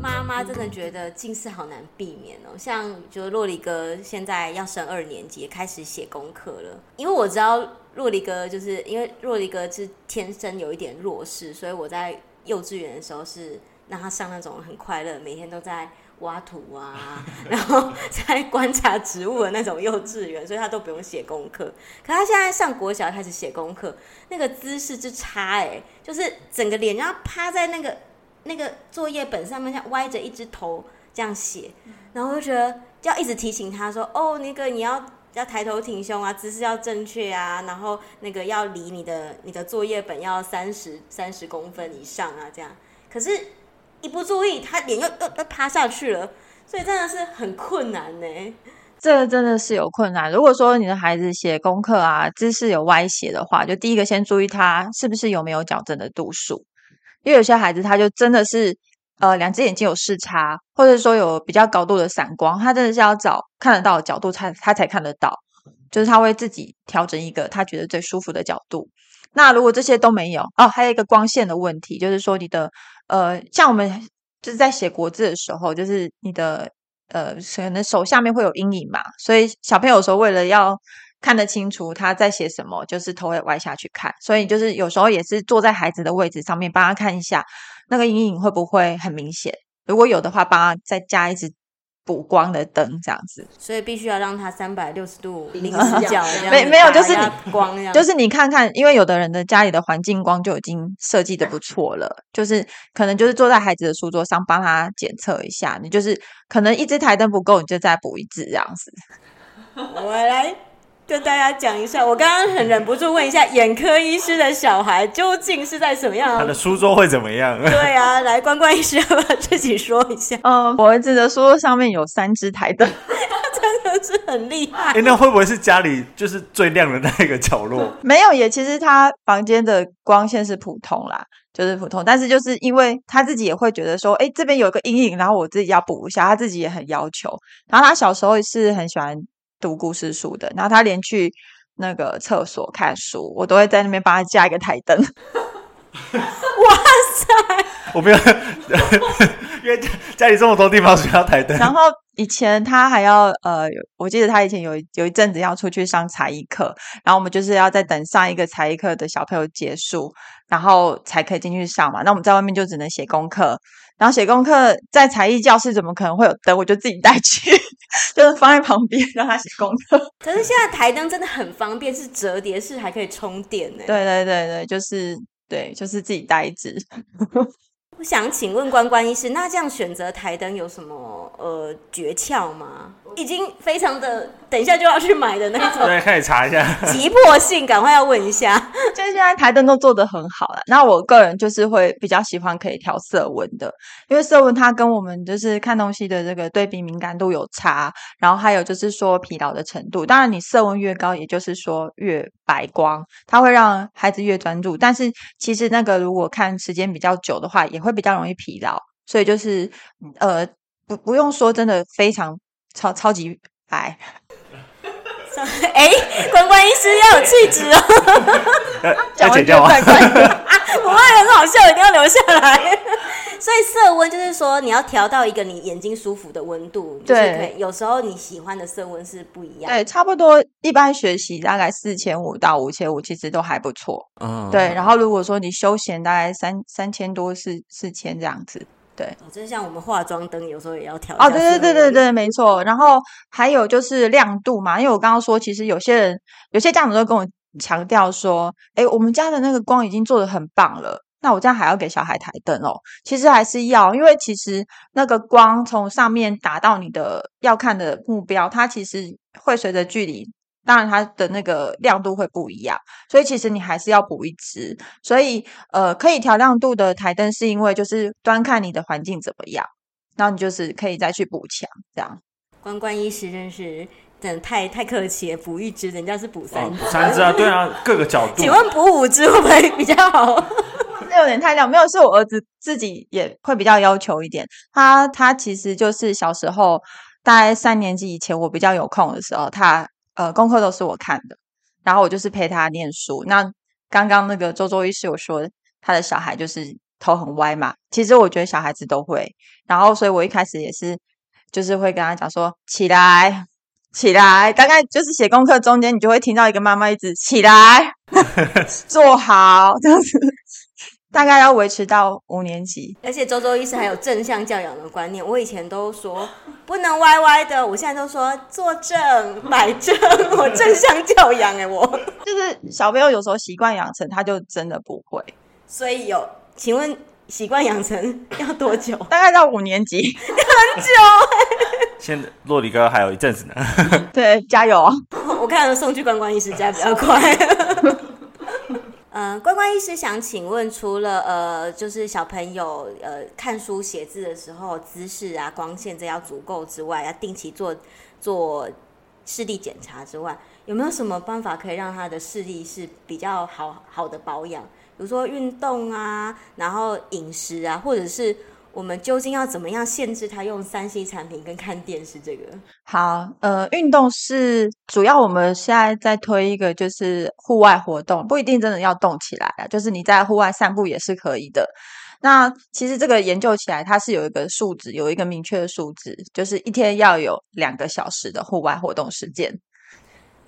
妈妈真的觉得近视好难避免哦，像就洛黎哥现在要升二年级，开始写功课了。因为我知道洛黎哥就是因为洛黎哥是天生有一点弱视，所以我在幼稚园的时候是让他上那种很快乐，每天都在挖土啊，然后在观察植物的那种幼稚园，所以他都不用写功课。可他现在上国小开始写功课，那个姿势之差哎，就是整个脸要趴在那个。那个作业本上面像歪着一只头这样写，然后我就觉得要一直提醒他说：“哦，那个你要要抬头挺胸啊，姿势要正确啊，然后那个要离你的你的作业本要三十三十公分以上啊，这样。可是，一不注意，他脸又又又趴下去了，所以真的是很困难呢。这个真的是有困难。如果说你的孩子写功课啊，姿势有歪斜的话，就第一个先注意他是不是有没有矫正的度数。因为有些孩子他就真的是，呃，两只眼睛有视差，或者说有比较高度的散光，他真的是要找看得到的角度才他才看得到，就是他会自己调整一个他觉得最舒服的角度。那如果这些都没有，哦，还有一个光线的问题，就是说你的，呃，像我们就是在写国字的时候，就是你的，呃，可能手下面会有阴影嘛，所以小朋友有时候为了要。看得清楚他在写什么，就是头会歪下去看，所以就是有时候也是坐在孩子的位置上面，帮他看一下那个阴影会不会很明显。如果有的话，帮他再加一支补光的灯，这样子。所以必须要让它三百六十度零死角，没没有，就是你光，就是你看看，因为有的人的家里的环境光就已经设计的不错了，就是可能就是坐在孩子的书桌上帮他检测一下，你就是可能一支台灯不够，你就再补一支这样子。我来。跟大家讲一下，我刚刚很忍不住问一下，眼科医师的小孩究竟是在什么样？他的书桌会怎么样？对啊，来，关关医师要不要自己说一下？嗯，我儿子的书桌上面有三只台灯，真的是很厉害。哎，那会不会是家里就是最亮的那个角落？没有耶，其实他房间的光线是普通啦，就是普通。但是就是因为他自己也会觉得说，哎，这边有个阴影，然后我自己要补一下，他自己也很要求。然后他小时候是很喜欢。读故事书的，然后他连去那个厕所看书，我都会在那边帮他加一个台灯。哇塞！我没有，因为家里这么多地方需要台灯。然后以前他还要呃，我记得他以前有有一阵子要出去上才艺课，然后我们就是要在等上一个才艺课的小朋友结束，然后才可以进去上嘛。那我们在外面就只能写功课。然后写功课在才艺教室怎么可能会有灯？我就自己带去，就是放在旁边让他写功课。可是现在台灯真的很方便，是折叠式，还可以充电呢。对对对对，就是对，就是自己带一支。我想请问关关医师，那这样选择台灯有什么呃诀窍吗？已经非常的，等一下就要去买的那种。对，可以查一下。急迫性，赶快要问一下。就是现在台灯都做的很好了，那我个人就是会比较喜欢可以调色温的，因为色温它跟我们就是看东西的这个对比敏感度有差，然后还有就是说疲劳的程度。当然，你色温越高，也就是说越白光，它会让孩子越专注。但是其实那个如果看时间比较久的话，也会比较容易疲劳。所以就是呃，不不用说，真的非常。超超级白，哎，关关医师要有气质哦，要剪掉 啊！我爱很好笑，一定要留下来。所以色温就是说，你要调到一个你眼睛舒服的温度，对。有时候你喜欢的色温是不一样，对，差不多。一般学习大概四千五到五千五，其实都还不错。嗯，对。然后如果说你休闲，大概三三千多四四千这样子。对，就像我们化妆灯有时候也要调。哦，对对对对对，没错。然后还有就是亮度嘛，因为我刚刚说，其实有些人有些家长都跟我强调说，哎，我们家的那个光已经做的很棒了，那我这样还要给小孩台灯哦？其实还是要，因为其实那个光从上面打到你的要看的目标，它其实会随着距离。当然，它的那个亮度会不一样，所以其实你还是要补一支。所以，呃，可以调亮度的台灯，是因为就是端看你的环境怎么样，然后你就是可以再去补强这样。关关医师真是真的太太客气了，补一支，人家是补三支，补三支啊，对啊，各个角度。请问补五支会不会比较好？这有点太亮，没有，是我儿子自己也会比较要求一点。他他其实就是小时候大概三年级以前，我比较有空的时候，他。呃，功课都是我看的，然后我就是陪他念书。那刚刚那个周周医师有说他的小孩就是头很歪嘛，其实我觉得小孩子都会。然后所以我一开始也是就是会跟他讲说起来。起来！大概就是写功课中间，你就会听到一个妈妈一直起来，坐好这样子，大概要维持到五年级。而且周周医师还有正向教养的观念，我以前都说不能歪歪的，我现在都说坐正摆正，我正向教养哎，我就是小朋友有时候习惯养成，他就真的不会。所以有，请问习惯养成要多久？大概到五年级，很久哎。现在洛里哥还有一阵子呢，对，加油！我看送去关关医师家比较快。嗯、乖乖医师想请问，除了呃，就是小朋友呃看书写字的时候姿势啊、光线这要足够之外，要定期做做视力检查之外，有没有什么办法可以让他的视力是比较好好的保养？比如说运动啊，然后饮食啊，或者是。我们究竟要怎么样限制他用三 C 产品跟看电视？这个好，呃，运动是主要。我们现在在推一个，就是户外活动，不一定真的要动起来啊，就是你在户外散步也是可以的。那其实这个研究起来，它是有一个数值，有一个明确的数值，就是一天要有两个小时的户外活动时间。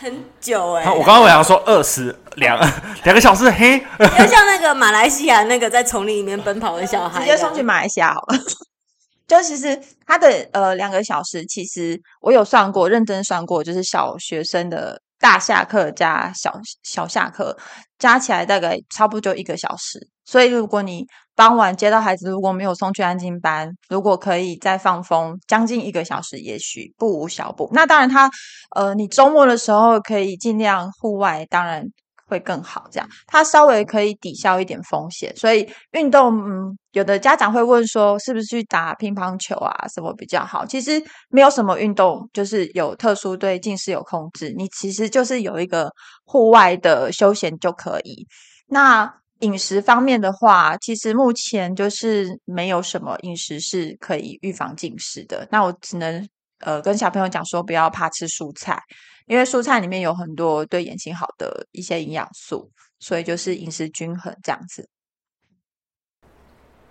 很久哎、欸，我刚刚我想说二十两 两个小时，嘿，就像那个马来西亚那个在丛林里面奔跑的小孩，直接送去马来西亚好了。就其实他的呃两个小时，其实我有算过，认真算过，就是小学生的大下课加小小下课加起来大概差不多就一个小时。所以如果你傍晚接到孩子，如果没有送去安静班，如果可以再放风将近一个小时，也许不无小补。那当然他，他呃，你周末的时候可以尽量户外，当然会更好。这样他稍微可以抵消一点风险。所以运动，嗯，有的家长会问说，是不是去打乒乓球啊，什么比较好？其实没有什么运动就是有特殊对近视有控制，你其实就是有一个户外的休闲就可以。那。饮食方面的话，其实目前就是没有什么饮食是可以预防近视的。那我只能呃跟小朋友讲说，不要怕吃蔬菜，因为蔬菜里面有很多对眼睛好的一些营养素，所以就是饮食均衡这样子。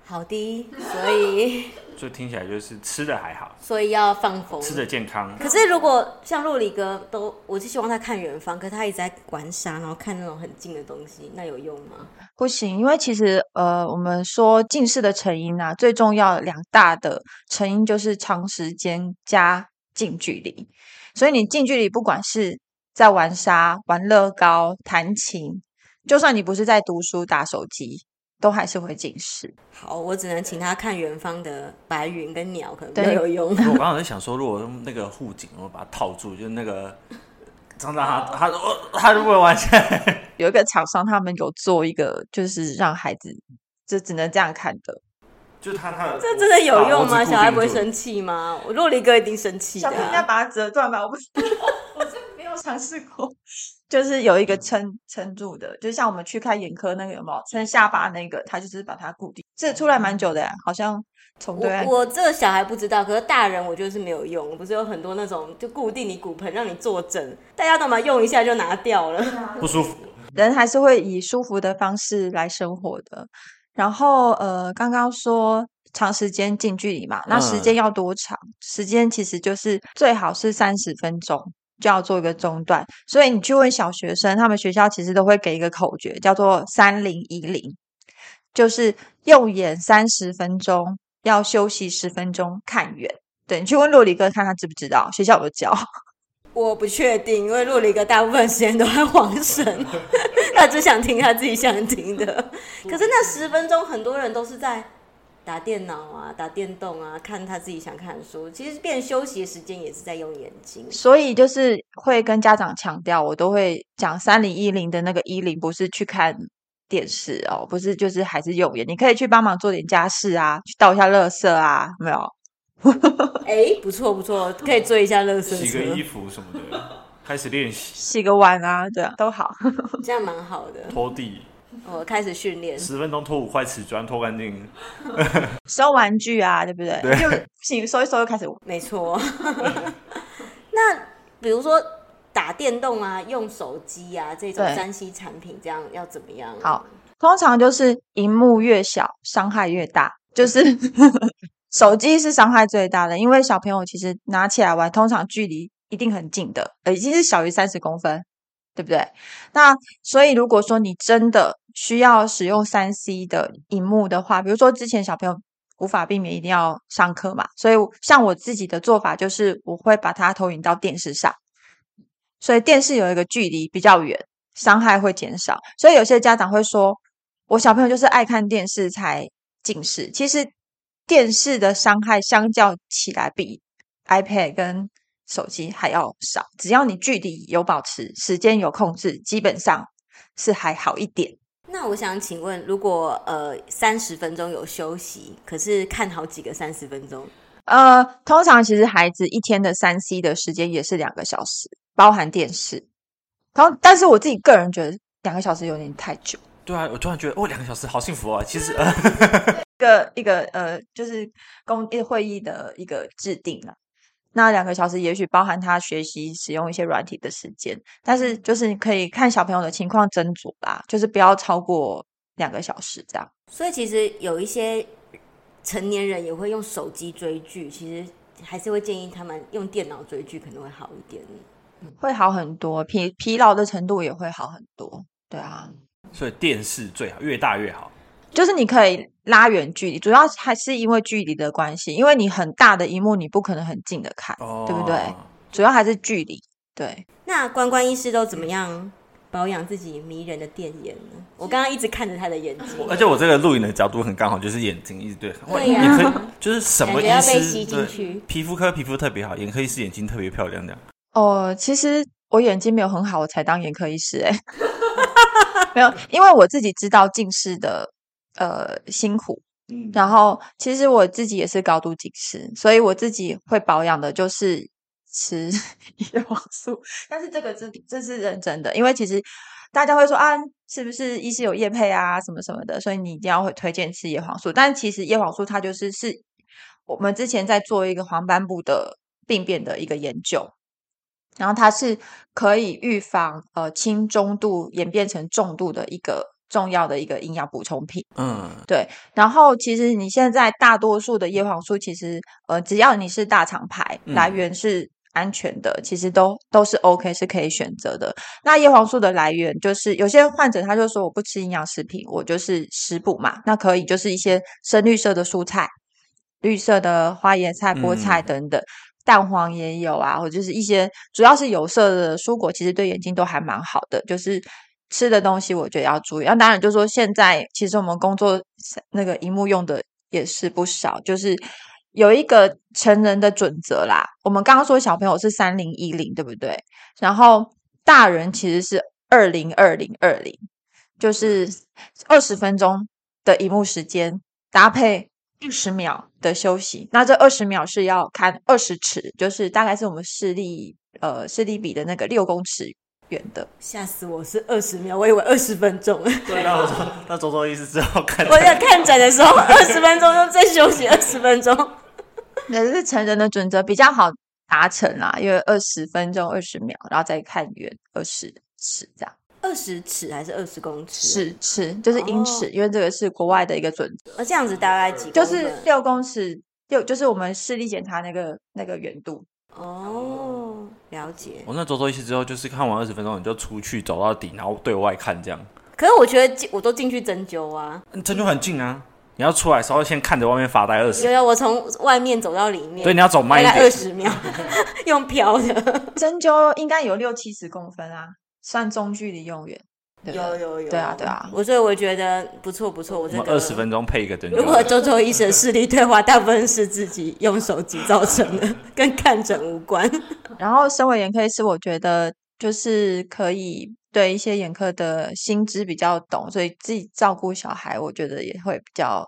好的，所以就听起来就是吃的还好，所以要放风，吃的健康。可是如果像酪梨哥都，我就希望他看远方，可是他一直在玩沙，然后看那种很近的东西，那有用吗？不行，因为其实呃，我们说近视的成因啊，最重要两大的成因就是长时间加近距离。所以你近距离不管是在玩沙、玩乐高、弹琴，就算你不是在读书、打手机。都还是会近视。好，我只能请他看远方的白云跟鸟，可能比较有用。我 刚刚在想说，如果用那个护颈，我把它套住，就是那个常常他他他，他如果完全有一个厂商，他们有做一个，就是让孩子就只能这样看的，就他他这真的有用吗？小孩不会生气吗？我酪梨哥一定生气，小朋友应该把它折断吧？我不是，我真没有尝试过。就是有一个撑撑住的，就像我们去看眼科那个有没有撑下巴那个，他就是把它固定。这出来蛮久的呀，好像从对。我我这个小孩不知道，可是大人我觉得是没有用。不是有很多那种就固定你骨盆让你坐正，大家干嘛用一下就拿掉了，不舒服。人还是会以舒服的方式来生活的。然后呃，刚刚说长时间近距离嘛，那时间要多长？嗯、时间其实就是最好是三十分钟。就要做一个中断，所以你去问小学生，他们学校其实都会给一个口诀，叫做“三零一零”，就是用眼三十分钟，要休息十分钟，看远。对，你去问洛里哥，看他知不知道？学校有教。我不确定，因为洛里哥大部分时间都在晃神，他只想听他自己想听的。可是那十分钟，很多人都是在。打电脑啊，打电动啊，看他自己想看的书。其实变休息的时间也是在用眼睛，所以就是会跟家长强调，我都会讲三零一零的那个一零，不是去看电视哦，不是就是还是用眼。你可以去帮忙做点家事啊，去倒一下垃圾啊，没有？哎，不错不错，可以做一下垃圾，洗个衣服什么的，开始练习，洗个碗啊，对啊，都好，这样蛮好的，拖地。我开始训练，十分钟拖五块瓷砖，拖干净。收玩具啊，对不对？就不行，收一收又开始。没错。那比如说打电动啊、用手机啊这种三 C 产品，这样要怎么样？好，通常就是荧幕越小，伤害越大。就是 手机是伤害最大的，因为小朋友其实拿起来玩，通常距离一定很近的，呃，已经是小于三十公分，对不对？那所以如果说你真的需要使用三 C 的荧幕的话，比如说之前小朋友。无法避免一定要上课嘛，所以像我自己的做法就是，我会把它投影到电视上，所以电视有一个距离比较远，伤害会减少。所以有些家长会说，我小朋友就是爱看电视才近视。其实电视的伤害相较起来比 iPad 跟手机还要少，只要你距离有保持，时间有控制，基本上是还好一点。那我想请问，如果呃三十分钟有休息，可是看好几个三十分钟？呃，通常其实孩子一天的三 C 的时间也是两个小时，包含电视。然后，但是我自己个人觉得两个小时有点太久。对啊，我突然觉得哦，两个小时好幸福啊！其实，一个一个呃，就是公益会议的一个制定了。那两个小时也许包含他学习使用一些软体的时间，但是就是你可以看小朋友的情况斟酌啦，就是不要超过两个小时这样。所以其实有一些成年人也会用手机追剧，其实还是会建议他们用电脑追剧可能会好一点，会好很多，疲疲劳的程度也会好很多。对啊，所以电视最好越大越好。就是你可以拉远距离，主要还是因为距离的关系，因为你很大的一幕，你不可能很近的看，哦、对不对？主要还是距离。对。那关关医师都怎么样保养自己迷人的电眼呢？我刚刚一直看着他的眼睛，而且我这个录影的角度很刚好，就是眼睛一直对。对呀、啊。可以，就是什么医师要被吸进去？皮肤科皮肤特别好，眼科医师眼睛特别漂亮这样。哦，其实我眼睛没有很好，我才当眼科医师哎。没有，因为我自己知道近视的。呃，辛苦，然后其实我自己也是高度近视，所以我自己会保养的就是吃 叶黄素。但是这个是这是认真的，因为其实大家会说啊，是不是医师有叶配啊，什么什么的，所以你一定要会推荐吃叶黄素。但其实叶黄素它就是是我们之前在做一个黄斑部的病变的一个研究，然后它是可以预防呃轻中度演变成重度的一个。重要的一个营养补充品，嗯，对。然后其实你现在大多数的叶黄素，其实呃，只要你是大厂牌，来源是安全的，嗯、其实都都是 OK，是可以选择的。那叶黄素的来源，就是有些患者他就说我不吃营养食品，我就是食补嘛。那可以就是一些深绿色的蔬菜，绿色的花椰菜、菠菜等等，嗯、蛋黄也有啊，或者就是一些主要是有色的蔬果，其实对眼睛都还蛮好的，就是。吃的东西我觉得要注意，那当然就是说现在其实我们工作那个荧幕用的也是不少，就是有一个成人的准则啦。我们刚刚说小朋友是三零一零，对不对？然后大人其实是二零二零二零，就是二十分钟的荧幕时间搭配二十秒的休息。那这二十秒是要看二十尺，就是大概是我们视力呃视力比的那个六公尺。远的，吓死我！是二十秒，我以为二十分钟。对，那我说，那周周医师之后看，我在看诊的时候，二十分钟就再休息二十分钟。那是成人的准则，比较好达成啦，因为二十分钟二十秒，然后再看远二十尺这样。二十尺还是二十公尺？尺尺就是英尺，哦、因为这个是国外的一个准则。那这样子大概几？就是六公尺，六就是我们视力检查那个那个远度。哦，了解。我那走走一次之后，就是看完二十分钟，你就出去走到底，然后对外看这样。可是我觉得我都进去针灸啊，针灸很近啊，你要出来稍微先看着外面发呆二十。有有，我从外面走到里面，对，你要走慢一点，二十秒，用飘的。针灸应该有六七十公分啊，算中距离用远。有有有，对啊对啊，我所以我觉得不错不错，我这个二十分钟配一个灯。如果周周医生视力退化，大部分是自己用手机造成的，跟看诊无关。然后，身为眼科医师，我觉得就是可以对一些眼科的心知比较懂，所以自己照顾小孩，我觉得也会比较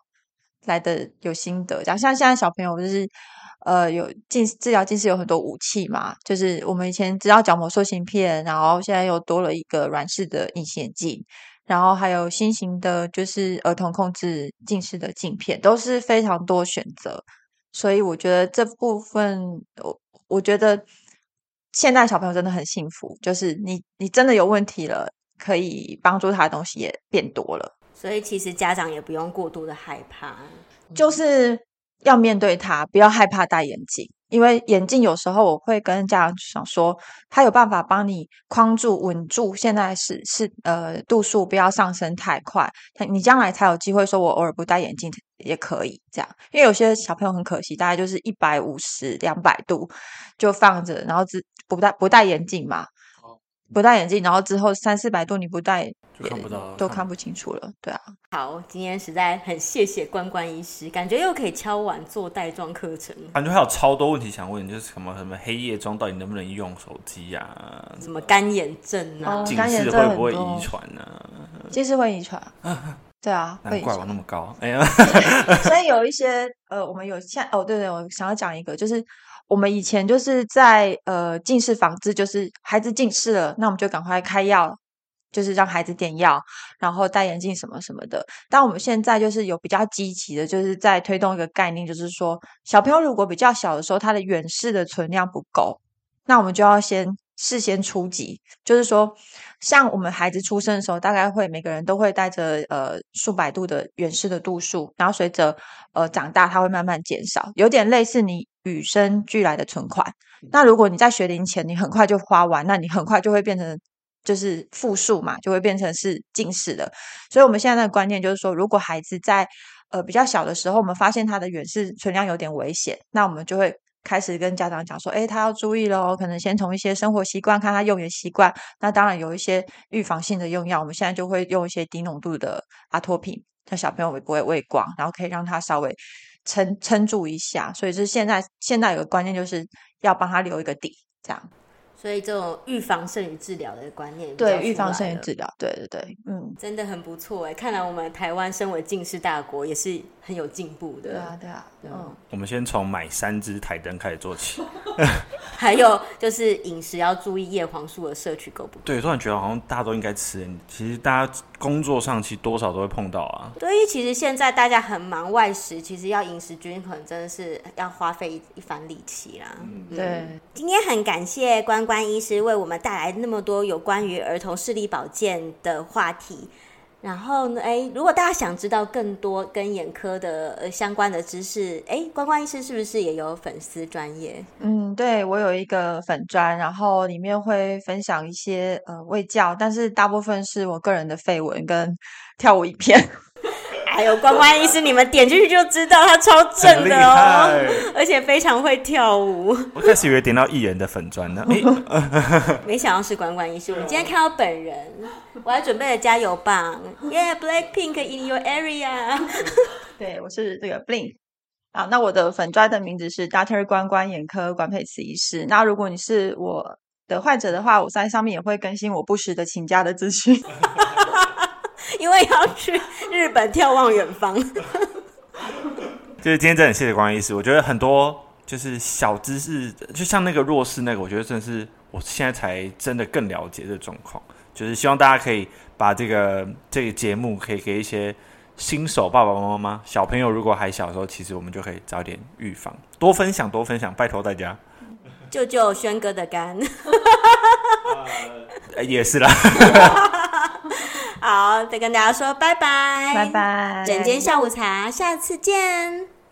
来的有心得。这样像现在小朋友就是。呃，有近治疗近视有很多武器嘛，就是我们以前知道角膜塑形片，然后现在又多了一个软式的隐形眼镜，然后还有新型的，就是儿童控制近视的镜片，都是非常多选择。所以我觉得这部分，我我觉得现在小朋友真的很幸福，就是你你真的有问题了，可以帮助他的东西也变多了。所以其实家长也不用过度的害怕，就是要面对他，不要害怕戴眼镜。因为眼镜有时候我会跟家长说，他有办法帮你框住、稳住。现在是是呃度数不要上升太快，你将来才有机会说，我偶尔不戴眼镜也可以这样。因为有些小朋友很可惜，大概就是一百五十、两百度就放着，然后只不戴不戴眼镜嘛。不戴眼镜，然后之后三四百度你不戴，就看不到，都看不清楚了。对啊，好，今天实在很谢谢关关医师，感觉又可以敲碗做带状课程。感觉还有超多问题想问，就是什么什么黑夜中到底能不能用手机呀、啊？什么干眼症啊？近视会不会遗传呢？近视会遗传，对啊，难怪我那么高。哎呀，所以有一些呃，我们有像哦，对对，我想要讲一个，就是。我们以前就是在呃近视防治，就是孩子近视了，那我们就赶快开药，就是让孩子点药，然后戴眼镜什么什么的。但我们现在就是有比较积极的，就是在推动一个概念，就是说小朋友如果比较小的时候，他的远视的存量不够，那我们就要先事先初级，就是说像我们孩子出生的时候，大概会每个人都会带着呃数百度的远视的度数，然后随着呃长大，它会慢慢减少，有点类似你。与生俱来的存款，那如果你在学龄前你很快就花完，那你很快就会变成就是负数嘛，就会变成是近视的。所以我们现在的观念就是说，如果孩子在呃比较小的时候，我们发现他的远视存量有点危险，那我们就会开始跟家长讲说，诶，他要注意喽，可能先从一些生活习惯看他用眼习惯。那当然有一些预防性的用药，我们现在就会用一些低浓度的阿托品，让小朋友也不会畏光，然后可以让他稍微。撑撑住一下，所以是现在现在有个关键，就是要帮他留一个底，这样。所以这种预防胜于治疗的观念，对，预防胜于治疗，对对对，嗯，真的很不错哎。看来我们台湾身为近视大国，也是很有进步的。对啊，对啊，嗯。我们先从买三支台灯开始做起。还有就是饮食要注意叶黄素的摄取够不够？对，突然觉得好像大家都应该吃。其实大家工作上其实多少都会碰到啊。对，因为其实现在大家很忙外食，其实要饮食均衡真的是要花费一番力气啦。嗯，对。今天很感谢关关医师为我们带来那么多有关于儿童视力保健的话题。然后呢，哎，如果大家想知道更多跟眼科的呃相关的知识，哎，关关医师是不是也有粉丝专业？嗯，对，我有一个粉专，然后里面会分享一些呃卫教，但是大部分是我个人的废文跟跳舞影片。还有关关医师，你们点进去就知道他超正的哦，而且非常会跳舞。我开始以为点到艺人的粉砖呢，没想到是关关医师。我们今天看到本人，我还准备了加油棒，Yeah，Blackpink in your area。对，我是这个 Blink。好，那我的粉砖的名字是 Doctor 关关眼科关佩慈医师。那如果你是我的患者的话，我在上面也会更新我不时的请假的资讯。因为要去日本眺望远方，就是今天真的很谢谢光医师。我觉得很多就是小知识，就像那个弱势那个，我觉得真的是我现在才真的更了解这状况。就是希望大家可以把这个这个节目可以给一些新手爸爸妈妈、小朋友，如果还小的时候，其实我们就可以早点预防，多分享多分享，拜托大家。救救轩哥的肝，呃，也是啦。好，再跟大家说拜拜，拜拜，整间下午茶，下次见。